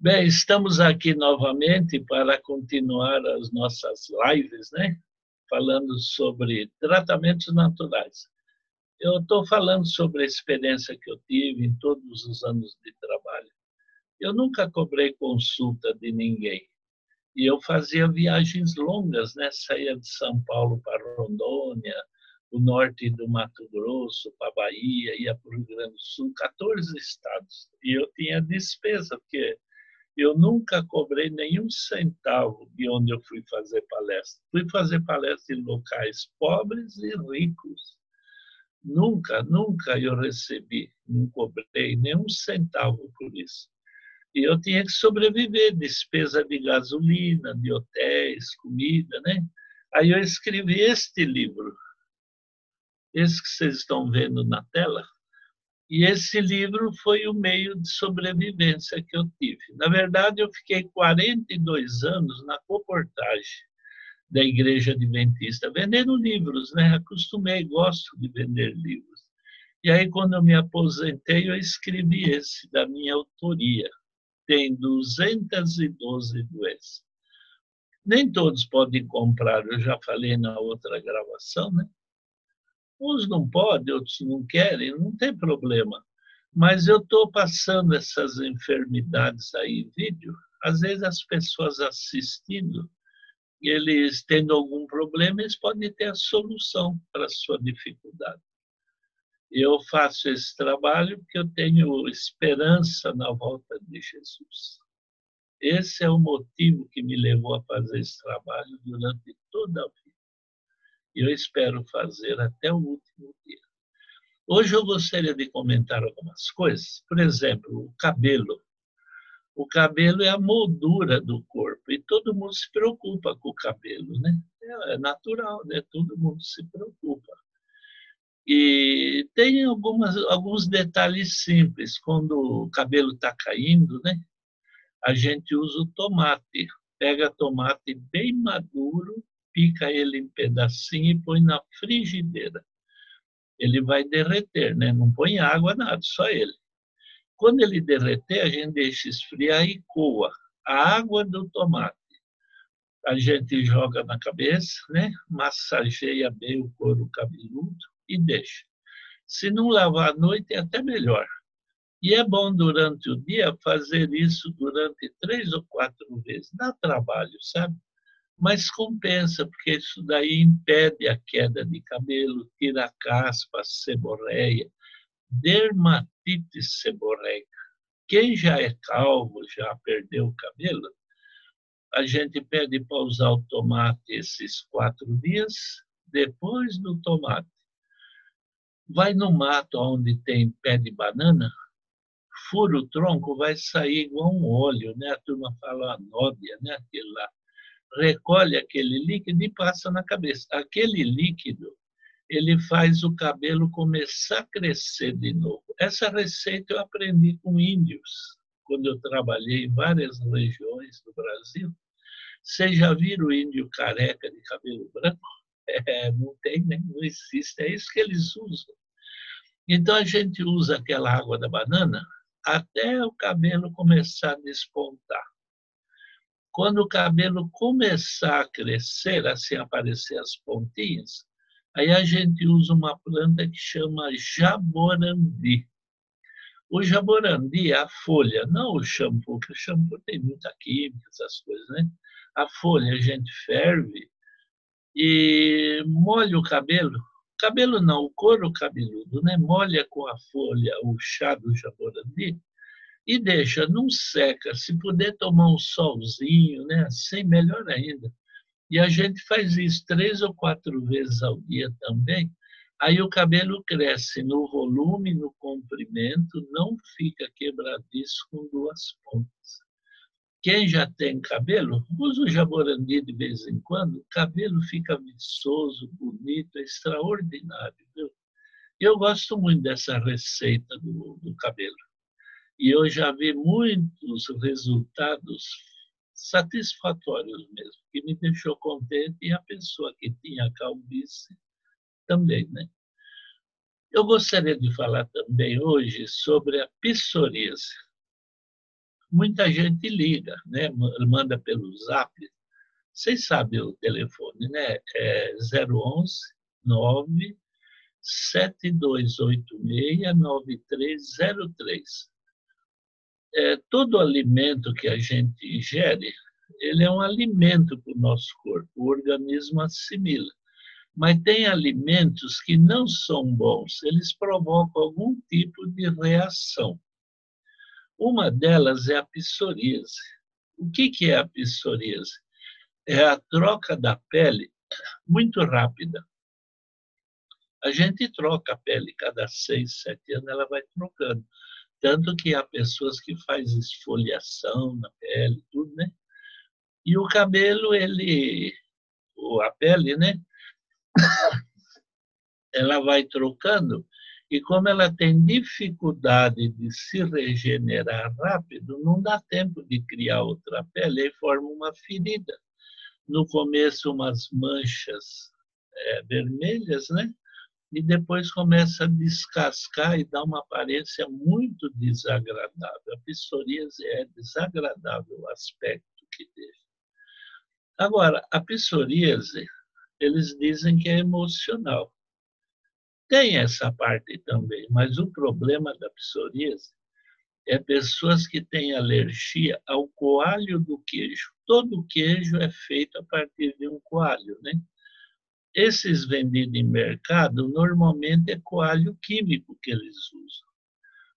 Bem, estamos aqui novamente para continuar as nossas lives, né? Falando sobre tratamentos naturais. Eu estou falando sobre a experiência que eu tive em todos os anos de trabalho. Eu nunca cobrei consulta de ninguém. E eu fazia viagens longas, né? Saía de São Paulo para Rondônia, o norte do Mato Grosso, para Bahia, ia para o Rio Grande do Sul, 14 estados. E eu tinha despesa, porque eu nunca cobrei nenhum centavo de onde eu fui fazer palestra. Fui fazer palestra em locais pobres e ricos. Nunca, nunca eu recebi, não cobrei nenhum centavo por isso. E eu tinha que sobreviver, despesa de gasolina, de hotéis, comida, né? Aí eu escrevi este livro, esse que vocês estão vendo na tela, e esse livro foi o meio de sobrevivência que eu tive. Na verdade, eu fiquei 42 anos na comportagem da Igreja Adventista, vendendo livros, né? Acostumei, gosto de vender livros. E aí, quando eu me aposentei, eu escrevi esse, da minha autoria. Tem 212 doenças. Nem todos podem comprar, eu já falei na outra gravação, né? Uns não podem, outros não querem, não tem problema. Mas eu estou passando essas enfermidades aí em vídeo. Às vezes as pessoas assistindo, eles tendo algum problema, eles podem ter a solução para a sua dificuldade. Eu faço esse trabalho porque eu tenho esperança na volta de Jesus. Esse é o motivo que me levou a fazer esse trabalho durante toda a vida eu espero fazer até o último dia. Hoje eu gostaria de comentar algumas coisas. Por exemplo, o cabelo. O cabelo é a moldura do corpo e todo mundo se preocupa com o cabelo, né? É natural, né? Todo mundo se preocupa. E tem algumas, alguns detalhes simples. Quando o cabelo está caindo, né? A gente usa o tomate. Pega tomate bem maduro pica ele em pedacinho e põe na frigideira. Ele vai derreter, né? Não põe água, nada, só ele. Quando ele derreter, a gente deixa esfriar e coa a água do tomate. A gente joga na cabeça, né? Massageia bem o couro cabeludo e deixa. Se não lavar à noite, é até melhor. E é bom durante o dia fazer isso durante três ou quatro vezes. Dá trabalho, sabe? Mas compensa, porque isso daí impede a queda de cabelo, tira a caspa, seborreia, dermatite seborreica. Quem já é calvo, já perdeu o cabelo, a gente pede para usar o tomate esses quatro dias, depois do tomate. Vai no mato onde tem pé de banana, fura o tronco, vai sair igual um óleo, né? A turma fala anóbia, né? Aquele lá recolhe aquele líquido e passa na cabeça. Aquele líquido, ele faz o cabelo começar a crescer de novo. Essa receita eu aprendi com índios, quando eu trabalhei em várias regiões do Brasil. Vocês já viram o índio careca de cabelo branco? É, não tem, né? não existe. É isso que eles usam. Então a gente usa aquela água da banana até o cabelo começar a despontar. Quando o cabelo começar a crescer, assim aparecer as pontinhas, aí a gente usa uma planta que chama jaborandi. O jaborandi é a folha, não o shampoo, porque o shampoo tem muita química, essas coisas, né? A folha a gente ferve e molha o cabelo. Cabelo não, o couro cabeludo, né? Molha com a folha o chá do jaborandi e deixa, não seca. Se puder tomar um solzinho, né? Assim, melhor ainda. E a gente faz isso três ou quatro vezes ao dia também. Aí o cabelo cresce no volume, no comprimento, não fica quebradiço com duas pontas. Quem já tem cabelo, usa o jaborandi de vez em quando, o cabelo fica viçoso, bonito, é extraordinário. Viu? Eu gosto muito dessa receita do, do cabelo. E eu já vi muitos resultados satisfatórios mesmo, que me deixou contente e a pessoa que tinha calvície também, né? Eu gostaria de falar também hoje sobre a psoríase. muita gente liga, né? manda pelo zap. Vocês sabem o telefone, né? É 011 9 7286 9303. É, todo alimento que a gente ingere, ele é um alimento para o nosso corpo, o organismo assimila. Mas tem alimentos que não são bons, eles provocam algum tipo de reação. Uma delas é a psoríase. O que, que é a psoríase? É a troca da pele muito rápida. A gente troca a pele cada seis, sete anos, ela vai trocando. Tanto que há pessoas que fazem esfoliação na pele, tudo, né? E o cabelo, ele, a pele, né? Ela vai trocando e como ela tem dificuldade de se regenerar rápido, não dá tempo de criar outra pele e forma uma ferida. No começo, umas manchas é, vermelhas, né? E depois começa a descascar e dá uma aparência muito desagradável. A psoríase é desagradável o aspecto que deixa. Agora, a psoríase, eles dizem que é emocional. Tem essa parte também, mas o problema da psoríase é pessoas que têm alergia ao coalho do queijo. Todo queijo é feito a partir de um coalho, né? Esses vendidos em mercado normalmente é coalho químico que eles usam.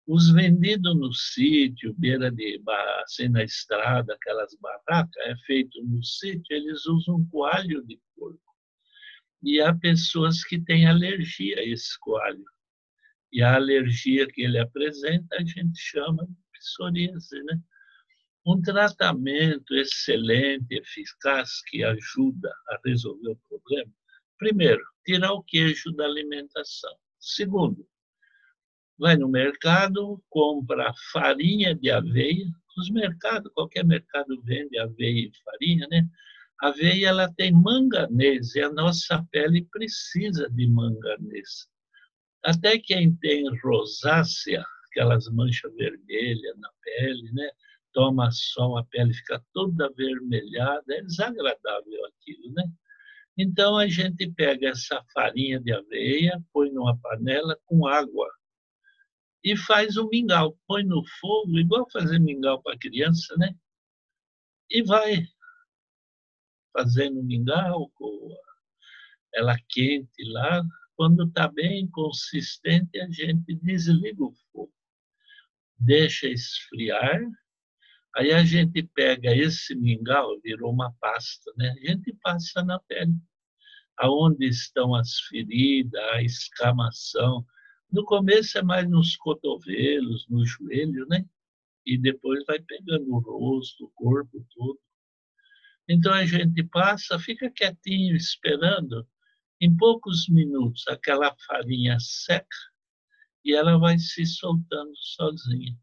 Os vendidos no sítio, beira de assim na estrada, aquelas barracas, é feito no sítio, eles usam coalho de porco. E há pessoas que têm alergia a esse coalho. E a alergia que ele apresenta a gente chama de psoríase, né? Um tratamento excelente, eficaz, que ajuda a resolver o problema. Primeiro, tirar o queijo da alimentação. Segundo, vai no mercado, compra farinha de aveia. Os mercados, qualquer mercado vende aveia e farinha, né? A aveia ela tem manganês e a nossa pele precisa de manganês. Até quem tem rosácea, aquelas manchas vermelhas na pele, né? toma sol, a pele fica toda avermelhada, é desagradável aquilo, né? Então a gente pega essa farinha de aveia, põe numa panela com água e faz o mingau, põe no fogo, igual fazer mingau para criança, né? E vai fazendo mingau, ela quente lá. Quando está bem consistente, a gente desliga o fogo, deixa esfriar. Aí a gente pega esse mingau, virou uma pasta, né? A gente passa na pele, aonde estão as feridas, a escamação. No começo é mais nos cotovelos, no joelho, né? E depois vai pegando o rosto, o corpo todo. Então a gente passa, fica quietinho esperando. Em poucos minutos aquela farinha seca e ela vai se soltando sozinha.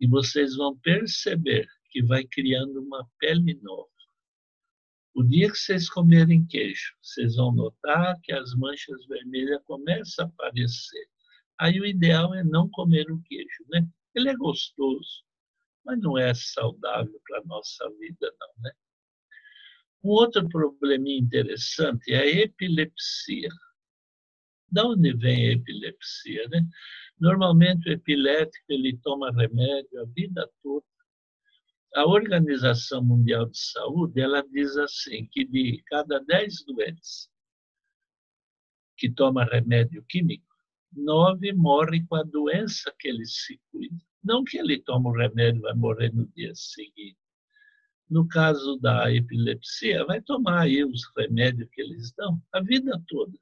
E vocês vão perceber que vai criando uma pele nova. O dia que vocês comerem queijo, vocês vão notar que as manchas vermelhas começam a aparecer. Aí o ideal é não comer o queijo, né? Ele é gostoso, mas não é saudável para a nossa vida, não, né? Um outro probleminha interessante é a epilepsia. Da onde vem a epilepsia? Né? Normalmente o epilético ele toma remédio a vida toda. A Organização Mundial de Saúde ela diz assim que de cada 10 doentes que toma remédio químico, nove morrem com a doença que ele se cuida. Não que ele toma o remédio e vai morrer no dia seguinte. No caso da epilepsia, vai tomar aí os remédios que eles dão a vida toda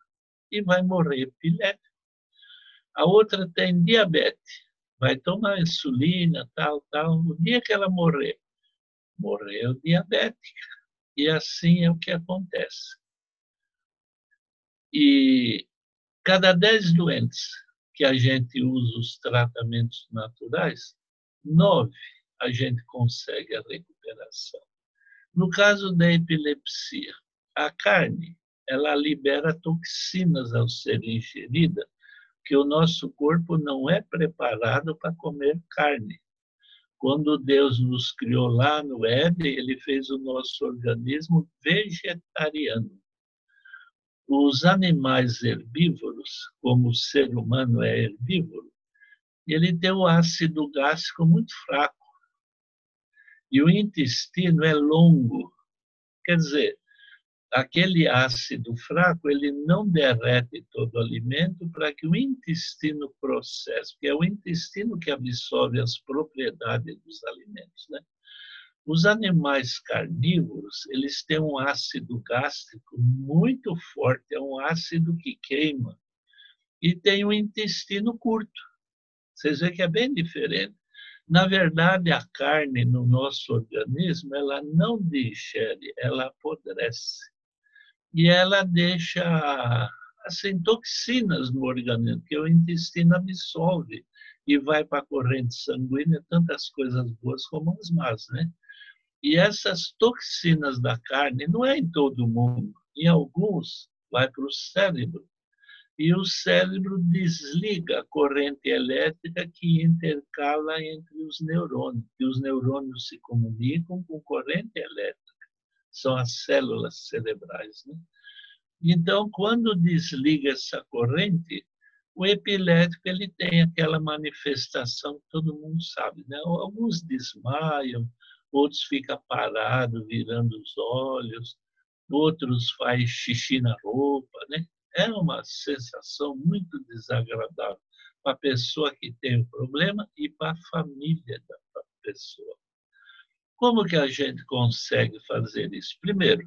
e vai morrer epilético. A outra tem diabetes, vai tomar insulina, tal, tal. O dia que ela morrer, morreu diabética. E assim é o que acontece. E cada dez doentes que a gente usa os tratamentos naturais, nove a gente consegue a recuperação. No caso da epilepsia, a carne ela libera toxinas ao ser ingerida, que o nosso corpo não é preparado para comer carne. Quando Deus nos criou lá no Éden, ele fez o nosso organismo vegetariano. Os animais herbívoros, como o ser humano é herbívoro, ele tem o ácido gástrico muito fraco. E o intestino é longo. Quer dizer, aquele ácido fraco ele não derrete todo o alimento para que o intestino processe, porque é o intestino que absorve as propriedades dos alimentos, né? Os animais carnívoros, eles têm um ácido gástrico muito forte, é um ácido que queima e tem um intestino curto. Vocês veem que é bem diferente. Na verdade, a carne no nosso organismo, ela não digere, ela apodrece e ela deixa assim, toxinas no organismo, que o intestino absorve e vai para a corrente sanguínea tantas coisas boas como as más, né? E essas toxinas da carne não é em todo mundo, em alguns vai para o cérebro e o cérebro desliga a corrente elétrica que intercala entre os neurônios, e os neurônios se comunicam com corrente elétrica são as células cerebrais. Né? Então, quando desliga essa corrente, o epilético ele tem aquela manifestação que todo mundo sabe. Né? Alguns desmaiam, outros ficam parados, virando os olhos, outros faz xixi na roupa. Né? É uma sensação muito desagradável para a pessoa que tem o problema e para a família da pessoa. Como que a gente consegue fazer isso? Primeiro,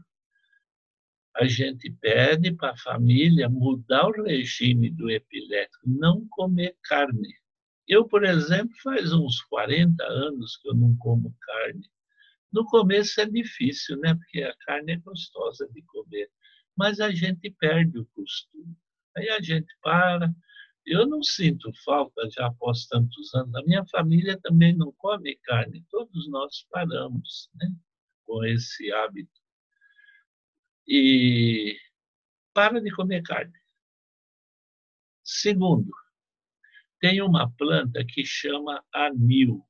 a gente pede para a família mudar o regime do epilético, não comer carne. Eu, por exemplo, faz uns 40 anos que eu não como carne. No começo é difícil, né? Porque a carne é gostosa de comer, mas a gente perde o costume. Aí a gente para, eu não sinto falta já após tantos anos. A minha família também não come carne. Todos nós paramos né, com esse hábito. E para de comer carne. Segundo, tem uma planta que chama anil.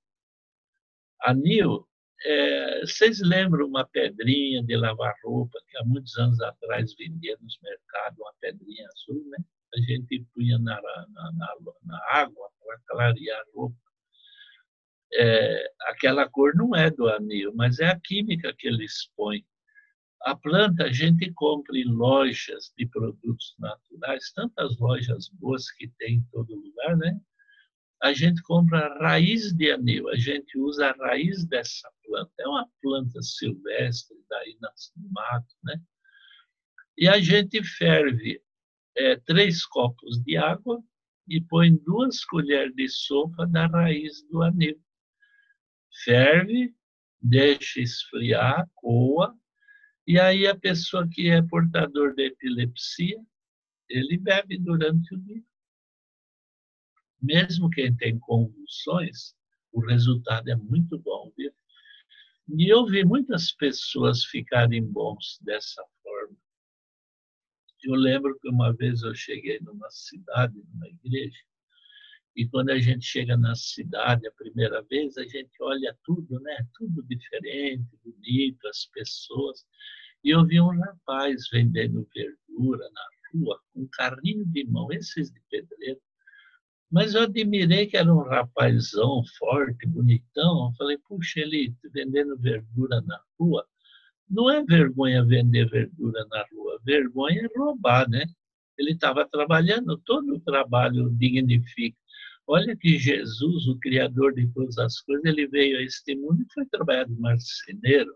Anil, é, vocês lembram uma pedrinha de lavar roupa que há muitos anos atrás vendia nos mercados, uma pedrinha azul, né? A gente punha na, na, na, na água para clarear a roupa. É, aquela cor não é do anil, mas é a química que eles põem. A planta a gente compra em lojas de produtos naturais, tantas lojas boas que tem em todo lugar, né? A gente compra raiz de anil, a gente usa a raiz dessa planta. É uma planta silvestre, daí no mato, né? E a gente ferve é, três copos de água e põe duas colheres de sopa da raiz do anil. Ferve, deixa esfriar, coa, e aí a pessoa que é portador de epilepsia, ele bebe durante o dia. Mesmo quem tem convulsões, o resultado é muito bom, viu? E eu vi muitas pessoas ficarem bons dessa eu lembro que uma vez eu cheguei numa cidade, numa igreja, e quando a gente chega na cidade a primeira vez, a gente olha tudo, né? Tudo diferente, bonito, as pessoas. E eu vi um rapaz vendendo verdura na rua, com um carrinho de mão, esses de pedreiro. Mas eu admirei que era um rapazão forte, bonitão. Eu falei, puxa, ele vendendo verdura na rua. Não é vergonha vender verdura na rua, vergonha é roubar, né? Ele estava trabalhando, todo o trabalho dignifica. Olha que Jesus, o Criador de todas as coisas, ele veio a este mundo e foi trabalhar de marceneiro.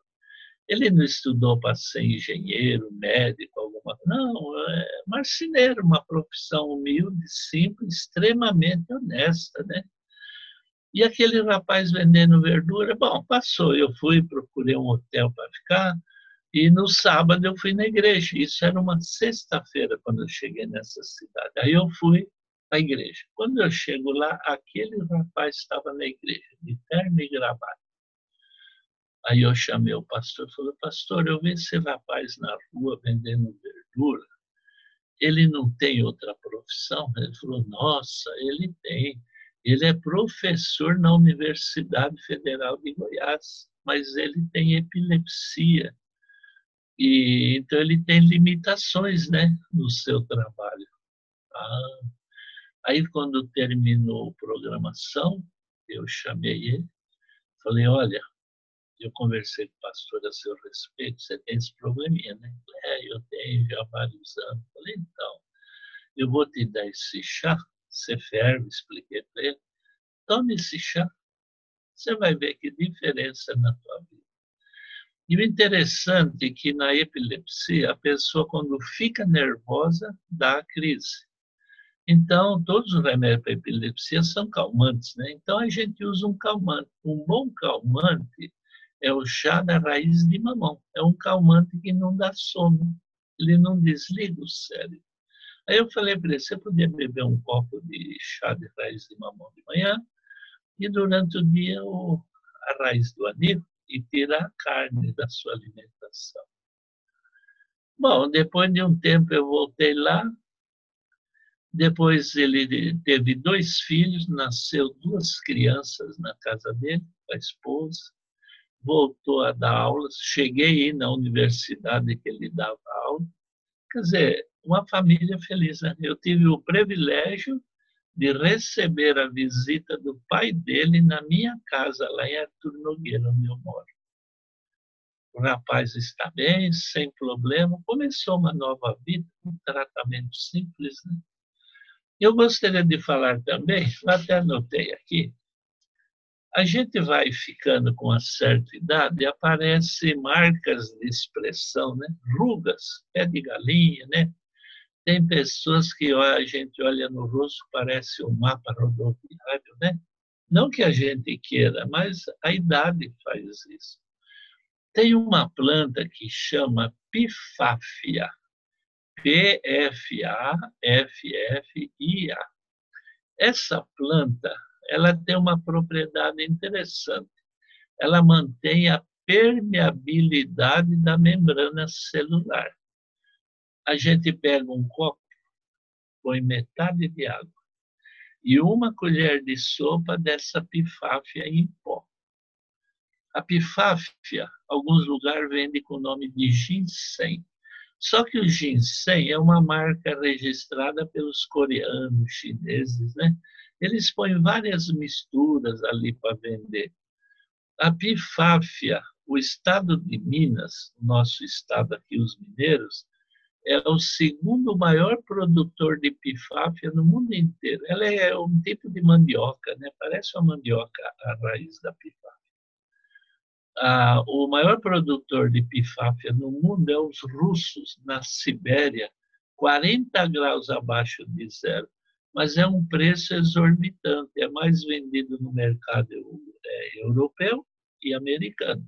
Ele não estudou para ser engenheiro, médico, alguma coisa. Não, é marceneiro, uma profissão humilde, simples, extremamente honesta, né? E aquele rapaz vendendo verdura, bom, passou. Eu fui, procurei um hotel para ficar, e no sábado eu fui na igreja. Isso era uma sexta-feira quando eu cheguei nessa cidade. Aí eu fui à igreja. Quando eu chego lá, aquele rapaz estava na igreja, de terno e gravata. Aí eu chamei o pastor e falei, pastor, eu vi esse rapaz na rua vendendo verdura. Ele não tem outra profissão? Ele falou, nossa, ele tem Ele é professor na Universidade Federal de Goiás, mas ele tem epilepsia. E, então, ele tem limitações né, no seu trabalho. Ah. Aí, quando terminou a programação, eu chamei ele, falei: Olha, eu conversei com o pastor a seu respeito, você tem esse probleminha, né? É, eu tenho já vários anos. Falei: Então, eu vou te dar esse chá, você ferve, expliquei para ele. Tome esse chá, você vai ver que diferença na tua vida. E o interessante é que na epilepsia, a pessoa, quando fica nervosa, dá a crise. Então, todos os remédios para epilepsia são calmantes, né? Então, a gente usa um calmante. Um bom calmante é o chá da raiz de mamão. É um calmante que não dá sono, ele não desliga o cérebro. Aí eu falei para ele, você podia beber um copo de chá de raiz de mamão de manhã e durante o dia o, a raiz do anivo e tirar a carne da sua alimentação. Bom, depois de um tempo eu voltei lá, depois ele teve dois filhos, nasceu duas crianças na casa dele, a esposa, voltou a dar aulas, cheguei aí na universidade que ele dava aula. Quer dizer, uma família feliz. Né? Eu tive o privilégio de receber a visita do pai dele na minha casa, lá em Artur Nogueira, onde eu moro. O rapaz está bem, sem problema, começou uma nova vida, um tratamento simples. Né? Eu gostaria de falar também, até anotei aqui, a gente vai ficando com uma certa idade e aparecem marcas de expressão, né? rugas, pé de galinha, né? Tem pessoas que a gente olha no rosto, parece um mapa rodoviário, né? Não que a gente queira, mas a idade faz isso. Tem uma planta que chama pifáfia. P-F-A-F-F-I-A. Essa planta, ela tem uma propriedade interessante. Ela mantém a permeabilidade da membrana celular a gente pega um copo, põe metade de água e uma colher de sopa dessa pifáfia em pó. A pifáfia, alguns lugares vendem com o nome de ginseng. Só que o ginseng é uma marca registrada pelos coreanos, chineses, né? Eles põem várias misturas ali para vender. A pifáfia, o estado de Minas, nosso estado aqui, os mineiros, é o segundo maior produtor de pifáfia no mundo inteiro. Ela é um tipo de mandioca, né? parece uma mandioca a raiz da pifáfia. Ah, o maior produtor de pifáfia no mundo é os russos, na Sibéria, 40 graus abaixo de zero. Mas é um preço exorbitante, é mais vendido no mercado é, europeu e americano.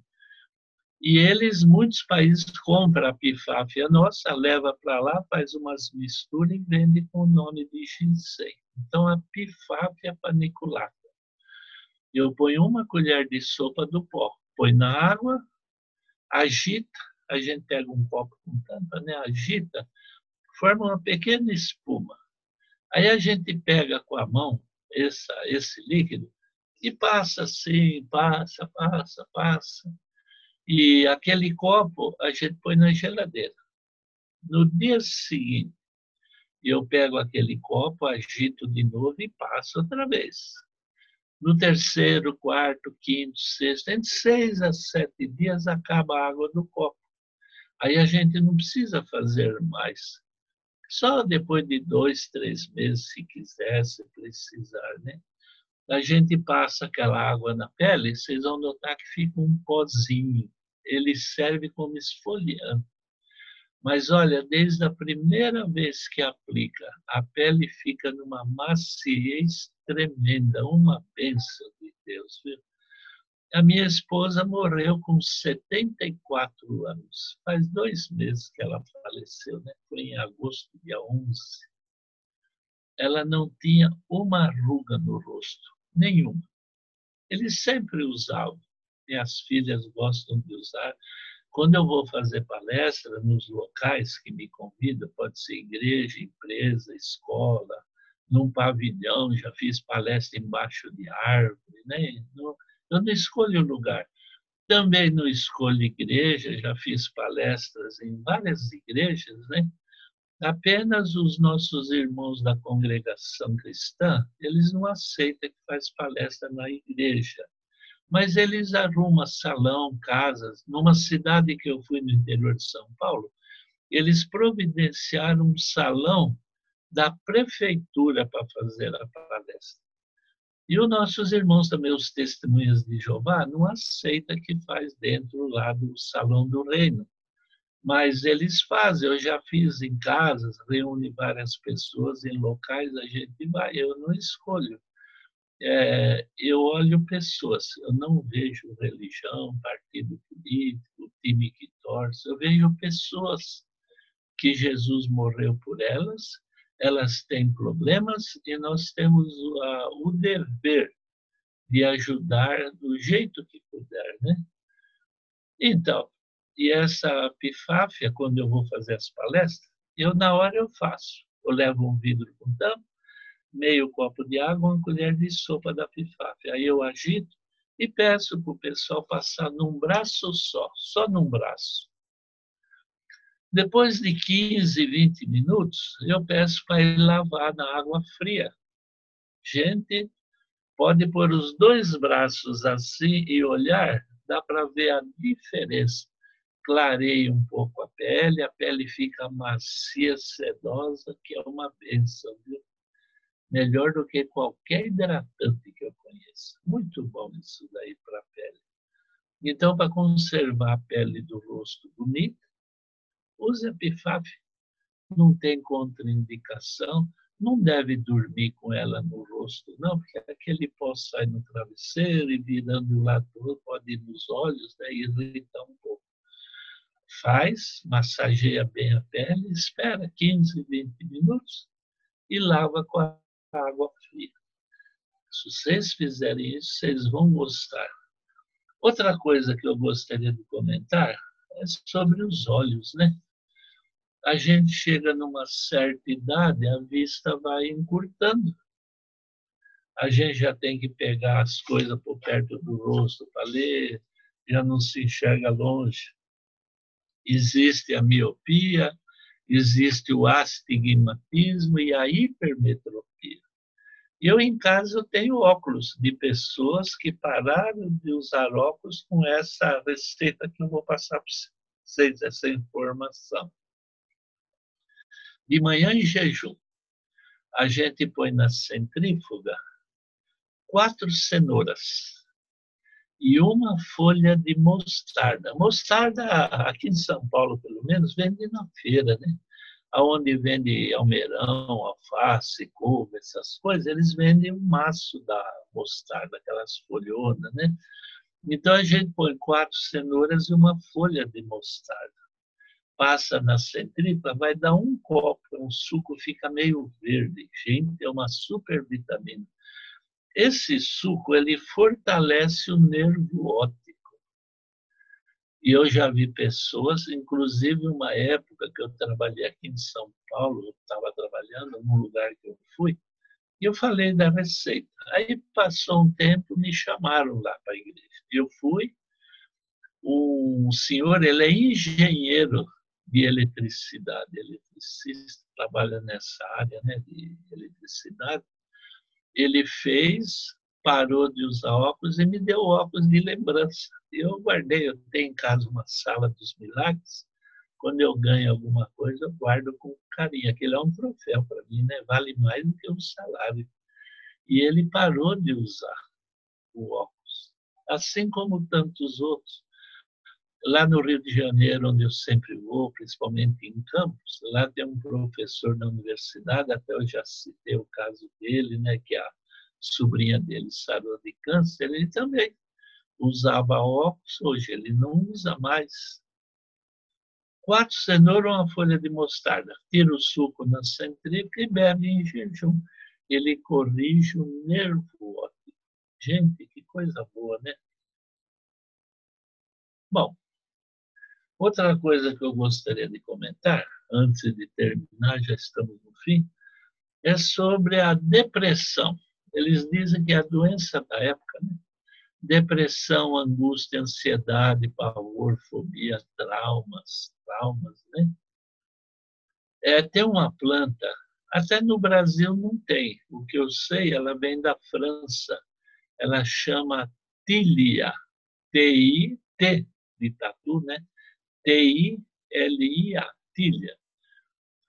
E eles, muitos países, compram a pifáfia nossa, leva para lá, faz umas misturas e vende com o nome de ginseng. Então, a pifáfia paniculata. Eu ponho uma colher de sopa do pó, põe na água, agita, a gente pega um copo com tampa, né? agita, forma uma pequena espuma. Aí a gente pega com a mão essa, esse líquido e passa assim, passa, passa, passa e aquele copo a gente põe na geladeira. No dia seguinte, eu pego aquele copo, agito de novo e passo outra vez. No terceiro, quarto, quinto, sexto, entre seis a sete dias acaba a água do copo. Aí a gente não precisa fazer mais. Só depois de dois, três meses, se quiser, se precisar, né? A gente passa aquela água na pele, vocês vão notar que fica um pozinho. Ele serve como esfoliante. Mas olha, desde a primeira vez que aplica, a pele fica numa maciez tremenda, uma bênção de Deus. Viu? A minha esposa morreu com 74 anos. Faz dois meses que ela faleceu, né? Foi em agosto, dia 11. Ela não tinha uma ruga no rosto nenhuma. Ele sempre usava. Minhas filhas gostam de usar. Quando eu vou fazer palestra nos locais que me convidam, pode ser igreja, empresa, escola, num pavilhão, já fiz palestra embaixo de árvore, né? Eu não escolho lugar. Também não escolho igreja, já fiz palestras em várias igrejas, né? Apenas os nossos irmãos da congregação cristã, eles não aceitam que faz palestra na igreja. Mas eles arrumam salão, casas. Numa cidade que eu fui no interior de São Paulo, eles providenciaram um salão da prefeitura para fazer a palestra. E os nossos irmãos também, os testemunhas de Jeová, não aceita que faz dentro lá do salão do reino mas eles fazem. Eu já fiz em casas, reúne várias pessoas em locais, a gente vai. Eu não escolho. É, eu olho pessoas, eu não vejo religião, partido político, time que torce, eu vejo pessoas que Jesus morreu por elas, elas têm problemas e nós temos o, dever de ajudar do jeito que puder, né? Então, e essa pifáfia, quando eu vou fazer as palestras, eu na hora eu faço. Eu levo um vidro com tampa, meio copo de água, uma colher de sopa da pifáfia. Aí eu agito e peço para o pessoal passar num braço só, só num braço. Depois de 15, 20 minutos, eu peço para ele lavar na água fria. Gente, pode pôr os dois braços assim e olhar, dá para ver a diferença clareia um pouco a pele, a pele fica macia, sedosa, que é uma benção, viu? Melhor do que qualquer hidratante que eu conheça. Muito bom isso daí para a pele. Então, para conservar a pele do rosto bonita, use a Pifaf. Não tem contraindicação, não deve dormir com ela no rosto, não, porque aquele pó sai no travesseiro e virando o lado todo, pode ir nos olhos, né, e irritar um pouco faz, massageia bem a pele, espera 15, 20 minutos e lava com a água fria. Se vocês fizerem isso, vocês vão gostar. Outra coisa que eu gostaria de comentar é sobre os olhos, né? A gente chega numa certa idade, a vista vai encurtando. A gente já tem que pegar as coisas por perto do rosto para ler, já não se enxerga longe existe a miopia, existe o astigmatismo e a hipermetropia. Eu, em casa, tenho óculos de pessoas que pararam de usar óculos com essa receita que eu vou passar para vocês, essa informação. De manhã em jejum, a gente põe na centrífuga quatro cenouras e uma folha de mostarda. Mostarda, aqui em São Paulo, pelo menos, vende na feira, né? Onde vende almeirão, alface, couve, essas coisas, eles vendem um maço da mostarda, aquelas folhonas, né? Então a gente põe quatro cenouras e uma folha de mostarda. Passa na centrífuga, vai dar um copo, um suco fica meio verde. Gente, é uma super vitamina. Esse suco ele fortalece o nervo óptico. E eu já vi pessoas, inclusive uma época que eu trabalhei aqui em São Paulo, eu estava trabalhando num lugar que eu fui, e eu falei da receita. Aí passou um tempo, me chamaram lá para a igreja. Eu fui, o senhor, ele é engenheiro de eletricidade, eletricista, trabalha nessa área né, de eletricidade ele fez, parou de usar óculos e me deu óculos de lembrança. Eu guardei, eu tenho em casa uma sala dos milagres. Quando eu ganho alguma coisa, eu guardo com carinho. Aquele é um troféu para mim, né? Vale mais do que um salário. E ele parou de usar o óculos, assim como tantos outros. Lá no Rio de Janeiro, onde eu sempre vou, principalmente em Campos, lá tem um professor da universidade, até eu já citei o caso dele, né, que a sobrinha dele sarou de câncer, ele também usava óculos, hoje ele não usa mais. Quatro cenouras, uma folha de mostarda. Tira o suco na centrífuga e bebe em jejum. Ele corrige o nervo óptico. Gente, que coisa boa, né? Bom, Outra coisa que eu gostaria de comentar, antes de terminar, já estamos no fim, é sobre a depressão. Eles dizem que é a doença da época, né? depressão, angústia, ansiedade, pavor, fobia, traumas, traumas, né? É, tem uma planta, até no Brasil não tem. O que eu sei, ela vem da França. Ela chama tilia, T-I-T de tatu, né? T-I-L-I-A, tilha.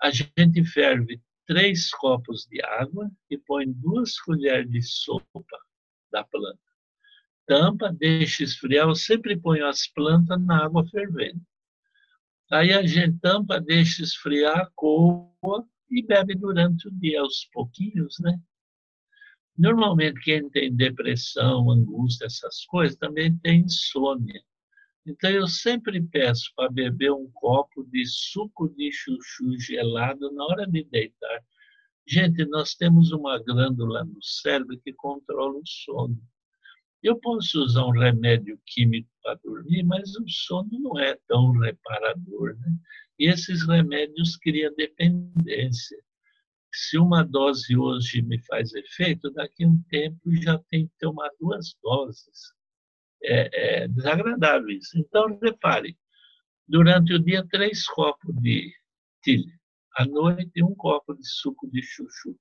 A gente ferve três copos de água e põe duas colheres de sopa da planta. Tampa, deixa esfriar. Eu sempre ponho as plantas na água fervendo. Aí a gente tampa, deixa esfriar, coa e bebe durante o dia, aos pouquinhos, né? Normalmente, quem tem depressão, angústia, essas coisas, também tem insônia. Então, eu sempre peço para beber um copo de suco de chuchu gelado na hora de deitar. Gente, nós temos uma glândula no cérebro que controla o sono. Eu posso usar um remédio químico para dormir, mas o sono não é tão reparador. Né? E esses remédios criam dependência. Se uma dose hoje me faz efeito, daqui a um tempo já tem que tomar duas doses é, é desagradável isso. Então, repare, durante o dia, três copos de tilha. À noite, um copo de suco de chuchu.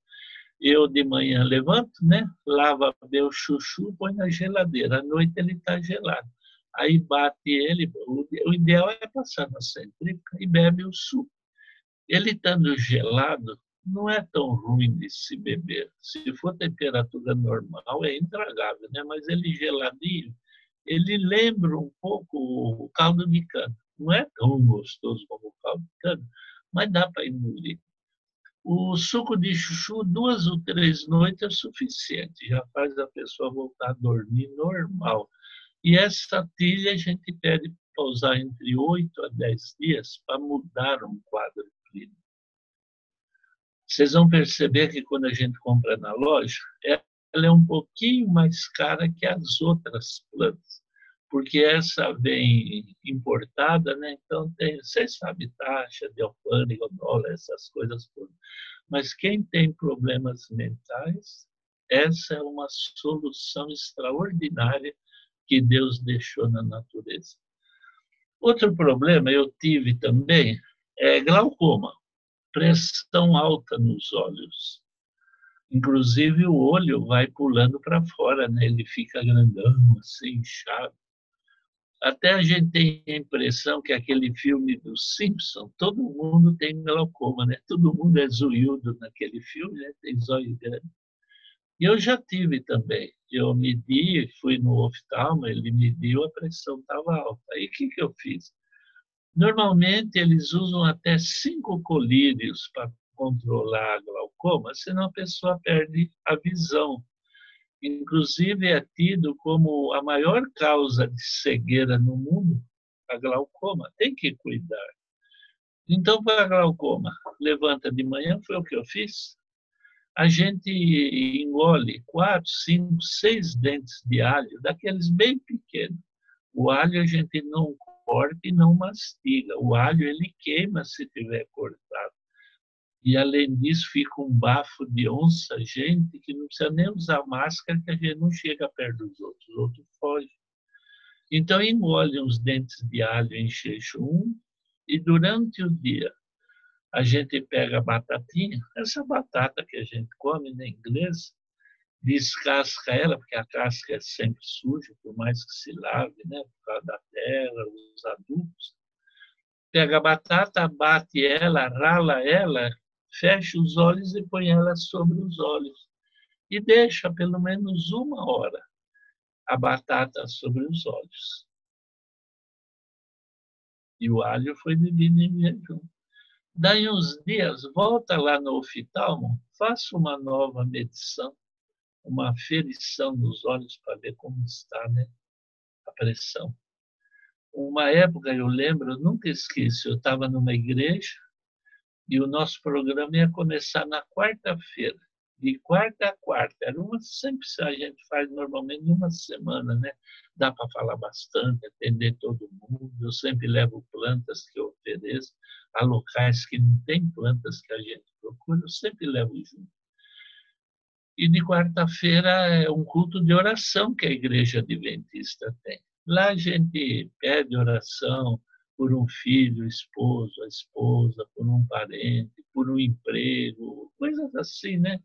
Eu, de manhã, levanto, né? Lava meu chuchu, põe na geladeira. À noite, ele está gelado. Aí bate ele. O ideal é passar na centrífuga e bebe o suco. Ele estando gelado, não é tão ruim de se beber. Se for temperatura normal, é intragável, né? Mas ele geladinho, ele lembra um pouco o caldo de cana. Não é tão gostoso como o caldo de cana, mas dá para engolir. O suco de chuchu, duas ou três noites é suficiente, já faz a pessoa voltar a dormir normal. E essa tilha a gente pede para usar entre oito a dez dias para mudar um quadro clínico. Vocês vão perceber que quando a gente compra na loja, é ela é um pouquinho mais cara que as outras plantas, porque essa vem importada, né? Então tem, vocês sabem, taxa de alfândega, dólar, essas coisas todas. Mas quem tem problemas mentais, essa é uma solução extraordinária que Deus deixou na natureza. Outro problema eu tive também é glaucoma, pressão alta nos olhos. Inclusive o olho vai pulando para fora, né? ele fica grandão, assim, inchado. Até a gente tem a impressão que aquele filme do Simpson, todo mundo tem glaucoma, né? Todo mundo é zoiudo naquele filme, né? Tem zóio grande. E eu já tive também. Eu medi, fui no oftalmo, ele mediu, a pressão estava alta. Aí o que, que eu fiz? Normalmente eles usam até cinco colírios para controlar a glaucoma, senão a pessoa perde a visão. Inclusive, é tido como a maior causa de cegueira no mundo a glaucoma. Tem que cuidar. Então, para a glaucoma, levanta de manhã, foi o que eu fiz. A gente engole quatro, cinco, seis dentes de alho, daqueles bem pequenos. O alho a gente não corta e não mastiga. O alho ele queima se tiver cortado. E, além disso, fica um bafo de onça, gente, que não precisa nem usar máscara, que a gente não chega perto dos outros, os outros fogem. Então, engole uns dentes de alho em jejum e, durante o dia, a gente pega a batatinha, essa batata que a gente come na inglês, descasca ela, porque a casca é sempre suja, por mais que se lave, né, por causa da terra, os adubos. Pega a batata, bate ela, rala ela fecha os olhos e põe ela sobre os olhos. E deixa pelo menos uma hora a batata sobre os olhos. E o alho foi bebido em jejum. Daí uns dias, volta lá no oftalmo, faça uma nova medição, uma ferição nos olhos para ver como está né, a pressão. Uma época, eu lembro, eu nunca esqueço, eu estava numa igreja, e o nosso programa ia começar na quarta-feira, de quarta a quarta. Era uma sempre a gente faz normalmente uma semana, né? Dá para falar bastante, atender todo mundo. Eu sempre levo plantas que eu ofereço a locais que não tem plantas que a gente procura, eu sempre levo junto. E de quarta-feira é um culto de oração que a igreja adventista tem. Lá a gente pede oração por um filho, esposo, a esposa, por um parente, por um emprego, coisas assim, né?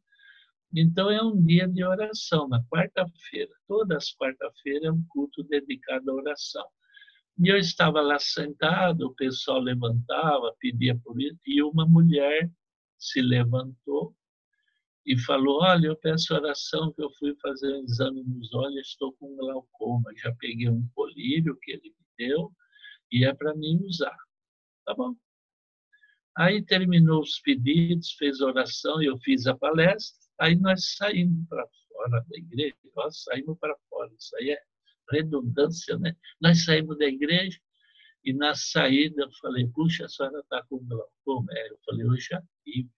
Então é um dia de oração, na quarta-feira. Todas as quarta-feiras é um culto dedicado à oração. E eu estava lá sentado, o pessoal levantava, pedia por isso, e uma mulher se levantou e falou: Olha, eu peço oração que eu fui fazer um exame nos olhos, estou com glaucoma. Já peguei um colírio que ele me deu e é para mim usar. Tá bom. Aí terminou os pedidos, fez oração, eu fiz a palestra. Aí nós saímos para fora da igreja, nós saímos para fora. Isso aí é redundância, né? Nós saímos da igreja e na saída eu falei, puxa, a senhora está com glaucoma? É, eu falei, eu já tive.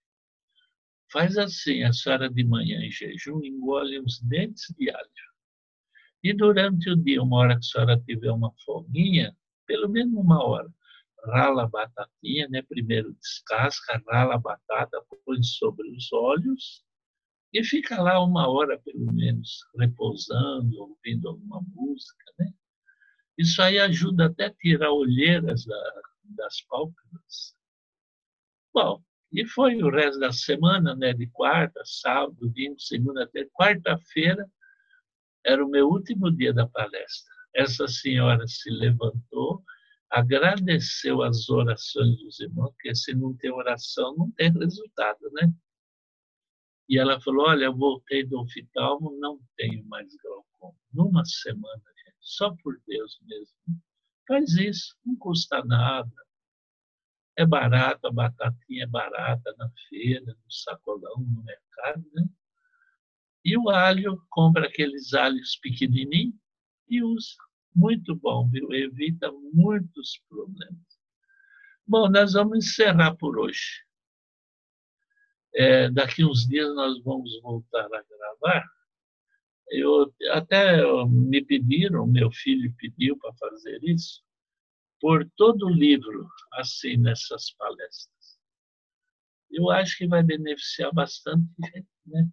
Faz assim, a senhora de manhã em jejum engole uns dentes de alho. E durante o dia, uma hora que a senhora tiver uma folguinha, pelo menos uma hora, rala a batatinha, né? Primeiro descasca, rala a batata, põe sobre os olhos e fica lá uma hora, pelo menos, repousando, ouvindo alguma música, né? Isso aí ajuda até a tirar olheiras da, das pálpebras. Bom, e foi o resto da semana, né? De quarta, sábado, domingo, segunda, até quarta-feira, era o meu último dia da palestra. Essa senhora se levantou, agradeceu as orações dos irmãos, porque se não tem oração, não tem resultado, né? E ela falou: Olha, eu voltei do oftalmo, não tenho mais glaucoma. Numa semana, gente, só por Deus mesmo. Faz isso, não custa nada. É barato, a batatinha é barata na feira, no sacolão, no mercado, né? E o alho, compra aqueles alhos pequenininhos e usa. Muito bom, viu? Evita muitos problemas. Bom, nós vamos encerrar por hoje. É, daqui uns dias nós vamos voltar a gravar. Eu até me pediram, meu filho pediu para fazer isso, por todo o livro assim nessas palestras. Eu acho que vai beneficiar bastante gente, né?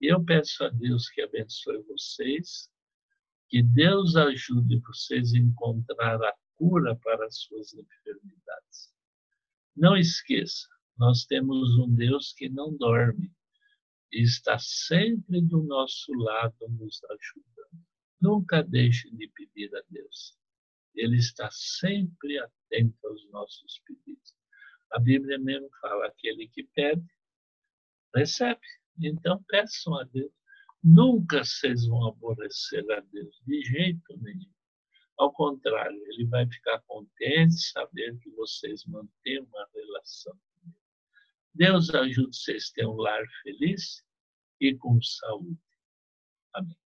Eu peço a Deus que abençoe vocês, que Deus ajude vocês a encontrar a cura para as suas enfermidades. Não esqueça, nós temos um Deus que não dorme e está sempre do nosso lado nos ajudando. Nunca deixe de pedir a Deus. Ele está sempre atento aos nossos pedidos. A Bíblia mesmo fala: aquele que pede, recebe. Então peçam a Deus. Nunca vocês vão aborrecer a Deus, de jeito nenhum. Ao contrário, ele vai ficar contente saber que vocês mantêm uma relação Deus ajude vocês a ter um lar feliz e com saúde. Amém.